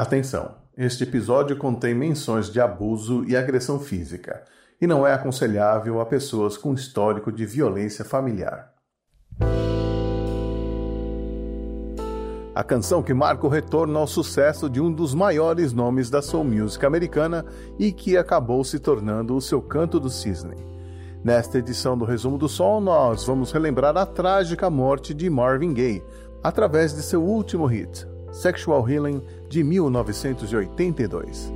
Atenção! Este episódio contém menções de abuso e agressão física e não é aconselhável a pessoas com histórico de violência familiar. A canção que marca o retorno ao sucesso de um dos maiores nomes da soul music americana e que acabou se tornando o seu canto do cisne. Nesta edição do Resumo do Sol, nós vamos relembrar a trágica morte de Marvin Gaye através de seu último hit, Sexual Healing, de 1982.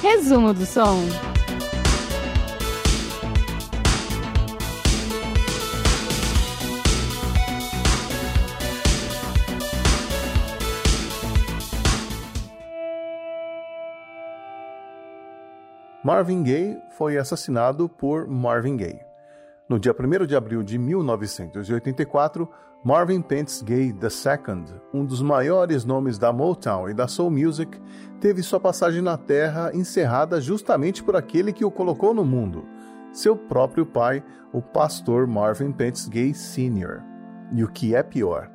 Resumo do som. Marvin Gaye foi assassinado por Marvin Gaye. No dia 1 de abril de 1984, Marvin Pentz Gay II, um dos maiores nomes da Motown e da Soul Music, teve sua passagem na Terra encerrada justamente por aquele que o colocou no mundo, seu próprio pai, o pastor Marvin Pentz Gay Sr. E o que é pior,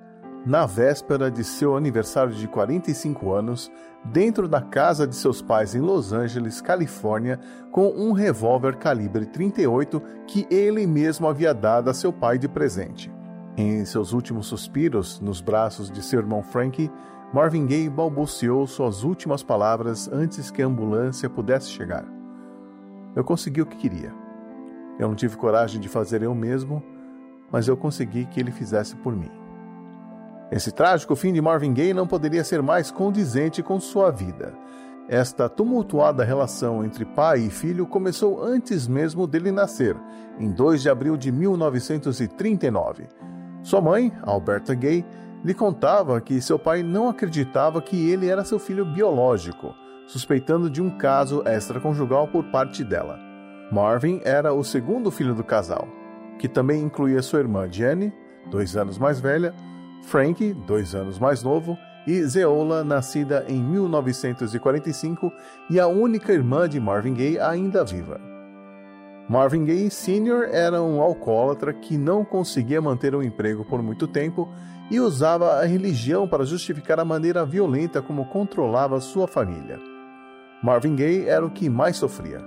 na véspera de seu aniversário de 45 anos, dentro da casa de seus pais em Los Angeles, Califórnia, com um revólver calibre 38 que ele mesmo havia dado a seu pai de presente. Em seus últimos suspiros, nos braços de seu irmão Frankie, Marvin Gaye balbuciou suas últimas palavras antes que a ambulância pudesse chegar. Eu consegui o que queria. Eu não tive coragem de fazer eu mesmo, mas eu consegui que ele fizesse por mim. Esse trágico fim de Marvin Gaye não poderia ser mais condizente com sua vida. Esta tumultuada relação entre pai e filho começou antes mesmo dele nascer, em 2 de abril de 1939. Sua mãe, Alberta Gay, lhe contava que seu pai não acreditava que ele era seu filho biológico, suspeitando de um caso extraconjugal por parte dela. Marvin era o segundo filho do casal, que também incluía sua irmã Jenny, dois anos mais velha, Frank, dois anos mais novo, e Zeola, nascida em 1945 e a única irmã de Marvin Gaye ainda viva. Marvin Gaye Sr. era um alcoólatra que não conseguia manter um emprego por muito tempo e usava a religião para justificar a maneira violenta como controlava sua família. Marvin Gaye era o que mais sofria.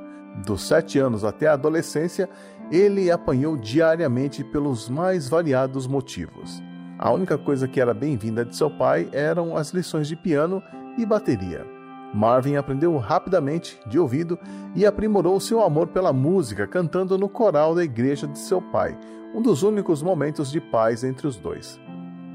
Dos sete anos até a adolescência, ele apanhou diariamente pelos mais variados motivos. A única coisa que era bem-vinda de seu pai eram as lições de piano e bateria. Marvin aprendeu rapidamente, de ouvido, e aprimorou seu amor pela música cantando no coral da igreja de seu pai, um dos únicos momentos de paz entre os dois.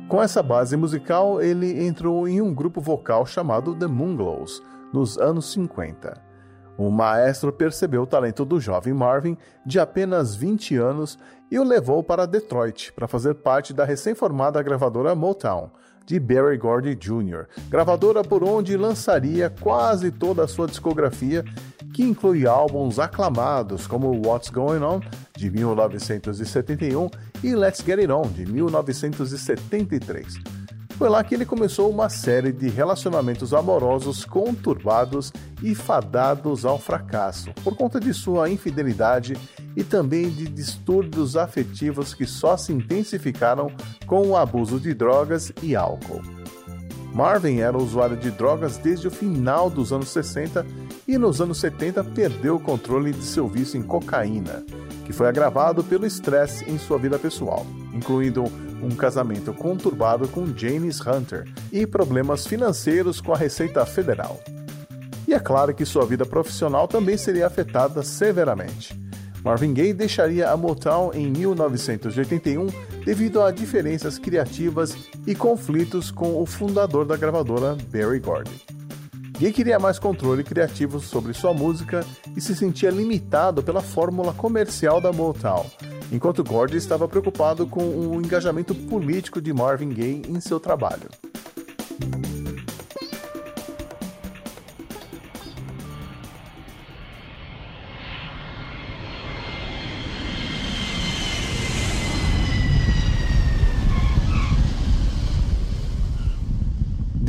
Com essa base musical, ele entrou em um grupo vocal chamado The Moonglows, nos anos 50. O maestro percebeu o talento do jovem Marvin, de apenas 20 anos, e o levou para Detroit para fazer parte da recém-formada gravadora Motown, de Barry Gordy Jr., gravadora por onde lançaria quase toda a sua discografia, que inclui álbuns aclamados como What's Going On, de 1971, e Let's Get It On, de 1973. Foi lá que ele começou uma série de relacionamentos amorosos conturbados e fadados ao fracasso, por conta de sua infidelidade e também de distúrbios afetivos que só se intensificaram com o abuso de drogas e álcool. Marvin era usuário de drogas desde o final dos anos 60 e nos anos 70 perdeu o controle de seu vício em cocaína, que foi agravado pelo estresse em sua vida pessoal, incluindo um casamento conturbado com James Hunter e problemas financeiros com a Receita Federal. E é claro que sua vida profissional também seria afetada severamente. Marvin Gaye deixaria a Motown em 1981 devido a diferenças criativas e conflitos com o fundador da gravadora, Barry Gordy. Gaye queria mais controle criativo sobre sua música e se sentia limitado pela fórmula comercial da Motown, enquanto Gordy estava preocupado com o engajamento político de Marvin Gaye em seu trabalho.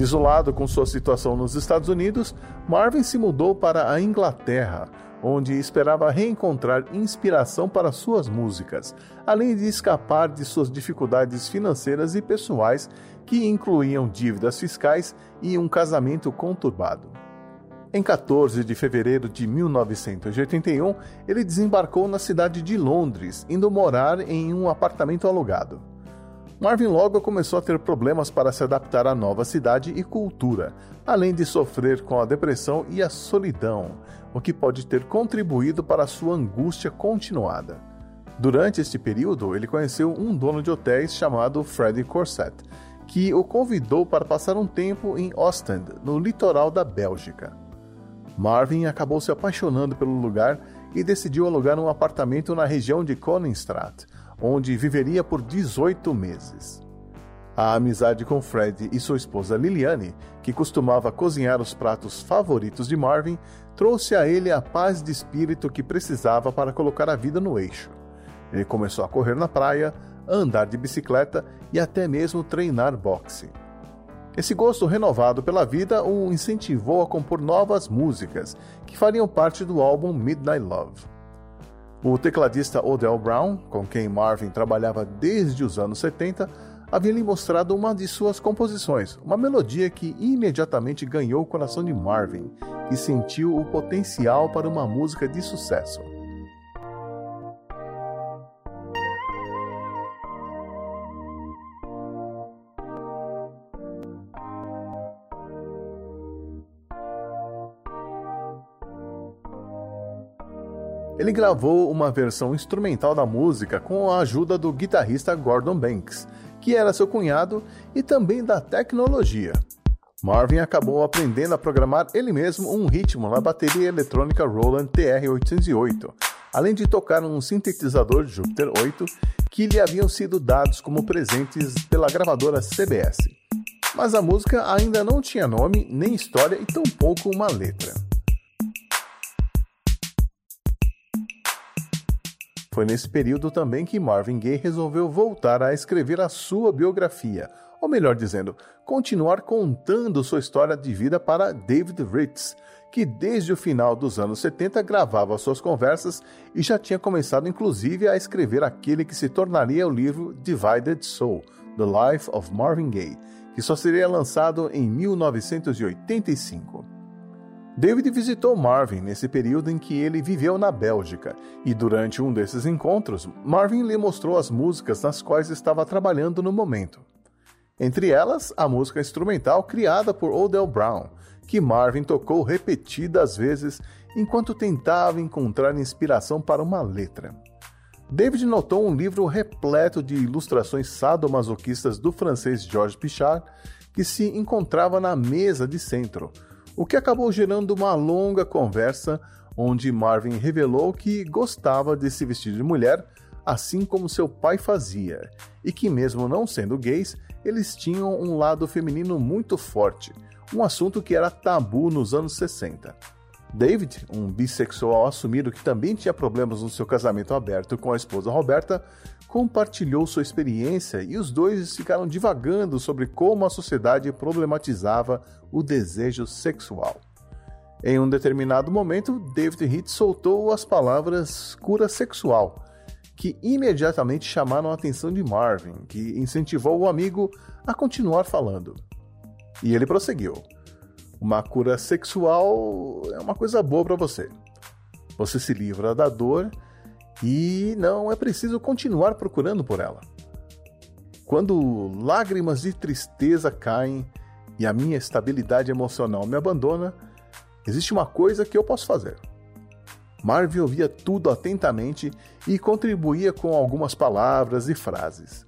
Desolado com sua situação nos Estados Unidos, Marvin se mudou para a Inglaterra, onde esperava reencontrar inspiração para suas músicas, além de escapar de suas dificuldades financeiras e pessoais, que incluíam dívidas fiscais e um casamento conturbado. Em 14 de fevereiro de 1981, ele desembarcou na cidade de Londres, indo morar em um apartamento alugado. Marvin logo começou a ter problemas para se adaptar à nova cidade e cultura, além de sofrer com a depressão e a solidão, o que pode ter contribuído para sua angústia continuada. Durante este período, ele conheceu um dono de hotéis chamado Freddie Corset, que o convidou para passar um tempo em Ostend, no litoral da Bélgica. Marvin acabou se apaixonando pelo lugar e decidiu alugar um apartamento na região de Koningstraat, onde viveria por 18 meses. A amizade com Fred e sua esposa Liliane, que costumava cozinhar os pratos favoritos de Marvin, trouxe a ele a paz de espírito que precisava para colocar a vida no eixo. Ele começou a correr na praia, andar de bicicleta e até mesmo treinar boxe. Esse gosto renovado pela vida o incentivou a compor novas músicas que fariam parte do álbum Midnight Love. O tecladista Odell Brown, com quem Marvin trabalhava desde os anos 70, havia lhe mostrado uma de suas composições, uma melodia que imediatamente ganhou o coração de Marvin, que sentiu o potencial para uma música de sucesso. Ele gravou uma versão instrumental da música com a ajuda do guitarrista Gordon Banks, que era seu cunhado, e também da tecnologia. Marvin acabou aprendendo a programar ele mesmo um ritmo na bateria eletrônica Roland TR-808, além de tocar um sintetizador Jupiter 8 que lhe haviam sido dados como presentes pela gravadora CBS. Mas a música ainda não tinha nome, nem história e tampouco uma letra. Foi nesse período também que Marvin Gaye resolveu voltar a escrever a sua biografia, ou melhor dizendo, continuar contando sua história de vida para David Ritz, que desde o final dos anos 70 gravava suas conversas e já tinha começado inclusive a escrever aquele que se tornaria o livro Divided Soul, The Life of Marvin Gaye, que só seria lançado em 1985. David visitou Marvin nesse período em que ele viveu na Bélgica, e durante um desses encontros, Marvin lhe mostrou as músicas nas quais estava trabalhando no momento. Entre elas, a música instrumental criada por Odell Brown, que Marvin tocou repetidas vezes enquanto tentava encontrar inspiração para uma letra. David notou um livro repleto de ilustrações sadomasoquistas do francês Georges Pichard, que se encontrava na mesa de centro, o que acabou gerando uma longa conversa onde Marvin revelou que gostava de se vestir de mulher, assim como seu pai fazia, e que, mesmo não sendo gays, eles tinham um lado feminino muito forte, um assunto que era tabu nos anos 60. David, um bissexual assumido que também tinha problemas no seu casamento aberto com a esposa Roberta, compartilhou sua experiência e os dois ficaram divagando sobre como a sociedade problematizava o desejo sexual. Em um determinado momento, David Heath soltou as palavras cura sexual, que imediatamente chamaram a atenção de Marvin, que incentivou o amigo a continuar falando. E ele prosseguiu: Uma cura sexual é uma coisa boa para você. Você se livra da dor e não é preciso continuar procurando por ela. Quando lágrimas de tristeza caem e a minha estabilidade emocional me abandona, existe uma coisa que eu posso fazer. Marvin ouvia tudo atentamente e contribuía com algumas palavras e frases.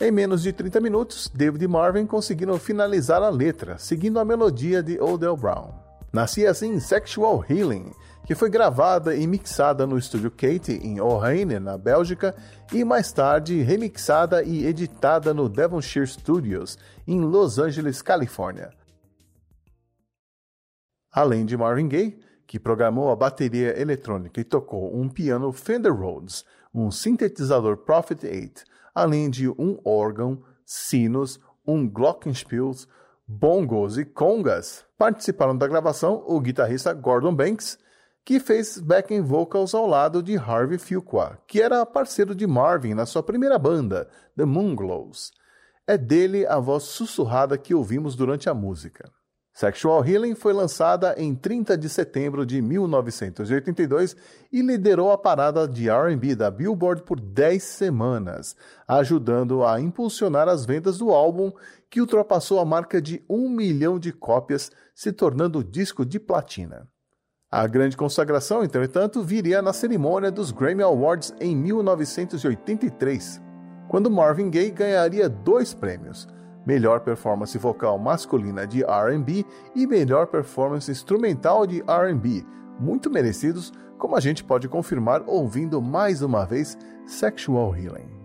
Em menos de 30 minutos, David e Marvin conseguiram finalizar a letra, seguindo a melodia de Odell Brown. Nascia assim Sexual Healing, que foi gravada e mixada no estúdio Kate em Ohaine, na Bélgica, e mais tarde remixada e editada no Devonshire Studios, em Los Angeles, Califórnia. Além de Marvin Gaye, que programou a bateria eletrônica e tocou um piano Fender Rhodes, um sintetizador Prophet 8, além de um órgão, sinos, um glockenspiel, bongos e congas. Participaram da gravação o guitarrista Gordon Banks, que fez backing vocals ao lado de Harvey Fuqua, que era parceiro de Marvin na sua primeira banda, The Moonglows. É dele a voz sussurrada que ouvimos durante a música. Sexual Healing foi lançada em 30 de setembro de 1982 e liderou a parada de R&B da Billboard por 10 semanas, ajudando a impulsionar as vendas do álbum, que ultrapassou a marca de um milhão de cópias, se tornando disco de platina. A grande consagração, entretanto, viria na cerimônia dos Grammy Awards em 1983, quando Marvin Gaye ganharia dois prêmios – melhor performance vocal masculina de RB e melhor performance instrumental de RB, muito merecidos, como a gente pode confirmar ouvindo mais uma vez Sexual Healing.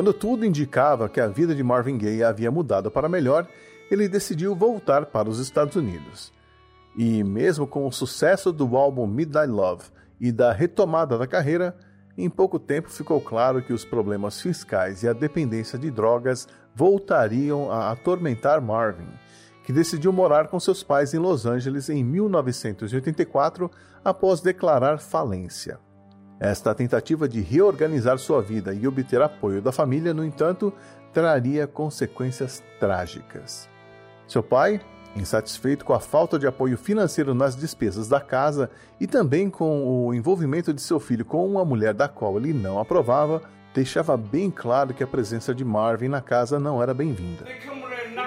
Quando tudo indicava que a vida de Marvin Gaye havia mudado para melhor, ele decidiu voltar para os Estados Unidos. E, mesmo com o sucesso do álbum Midnight Love e da retomada da carreira, em pouco tempo ficou claro que os problemas fiscais e a dependência de drogas voltariam a atormentar Marvin, que decidiu morar com seus pais em Los Angeles em 1984 após declarar falência. Esta tentativa de reorganizar sua vida e obter apoio da família, no entanto, traria consequências trágicas. Seu pai, insatisfeito com a falta de apoio financeiro nas despesas da casa e também com o envolvimento de seu filho com uma mulher da qual ele não aprovava, deixava bem claro que a presença de Marvin na casa não era bem-vinda.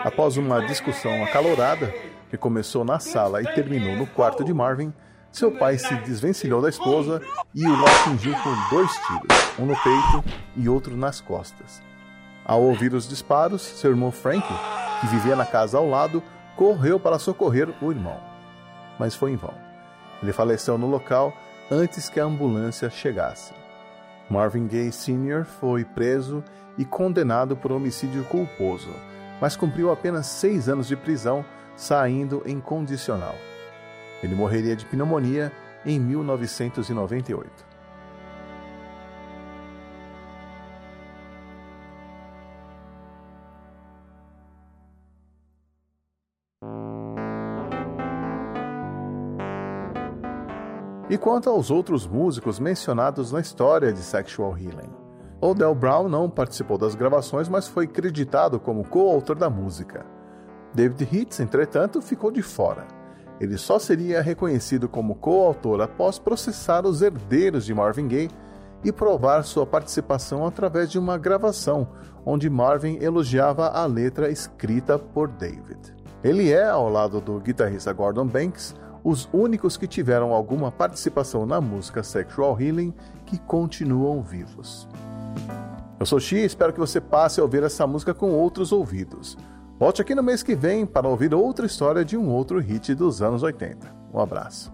Após uma discussão acalorada, que começou na sala e terminou no quarto de Marvin, seu pai se desvencilhou da esposa e o atingiu com dois tiros, um no peito e outro nas costas. Ao ouvir os disparos, seu irmão Frank, que vivia na casa ao lado, correu para socorrer o irmão. Mas foi em vão. Ele faleceu no local antes que a ambulância chegasse. Marvin Gaye Sr. foi preso e condenado por homicídio culposo, mas cumpriu apenas seis anos de prisão, saindo em condicional. Ele morreria de pneumonia em 1998. E quanto aos outros músicos mencionados na história de Sexual Healing? Odell Brown não participou das gravações, mas foi creditado como coautor da música. David Hitz, entretanto, ficou de fora. Ele só seria reconhecido como coautor após processar os herdeiros de Marvin Gaye e provar sua participação através de uma gravação onde Marvin elogiava a letra escrita por David. Ele é, ao lado do guitarrista Gordon Banks, os únicos que tiveram alguma participação na música Sexual Healing que continuam vivos. Eu sou Xi e espero que você passe a ouvir essa música com outros ouvidos. Volte aqui no mês que vem para ouvir outra história de um outro hit dos anos 80. Um abraço.